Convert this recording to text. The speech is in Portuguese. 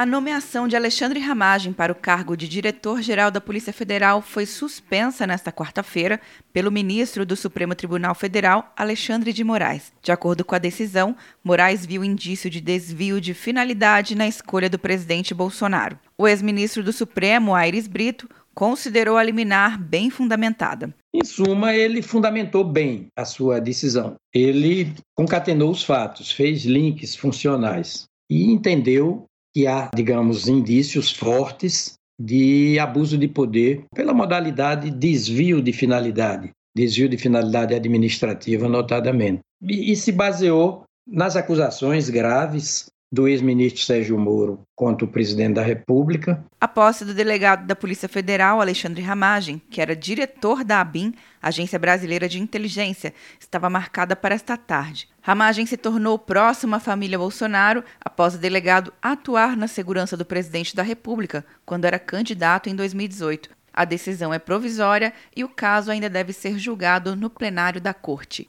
A nomeação de Alexandre Ramagem para o cargo de diretor-geral da Polícia Federal foi suspensa nesta quarta-feira pelo ministro do Supremo Tribunal Federal, Alexandre de Moraes. De acordo com a decisão, Moraes viu indício de desvio de finalidade na escolha do presidente Bolsonaro. O ex-ministro do Supremo, Aires Brito, considerou a liminar bem fundamentada. Em suma, ele fundamentou bem a sua decisão. Ele concatenou os fatos, fez links funcionais e entendeu que há, digamos, indícios fortes de abuso de poder pela modalidade desvio de finalidade, desvio de finalidade administrativa, notadamente. E, e se baseou nas acusações graves do ex-ministro Sérgio Moro contra o presidente da República. A posse do delegado da Polícia Federal, Alexandre Ramagem, que era diretor da ABIN, Agência Brasileira de Inteligência, estava marcada para esta tarde. Ramagem se tornou próximo à família Bolsonaro após o delegado atuar na segurança do presidente da República quando era candidato em 2018. A decisão é provisória e o caso ainda deve ser julgado no plenário da Corte.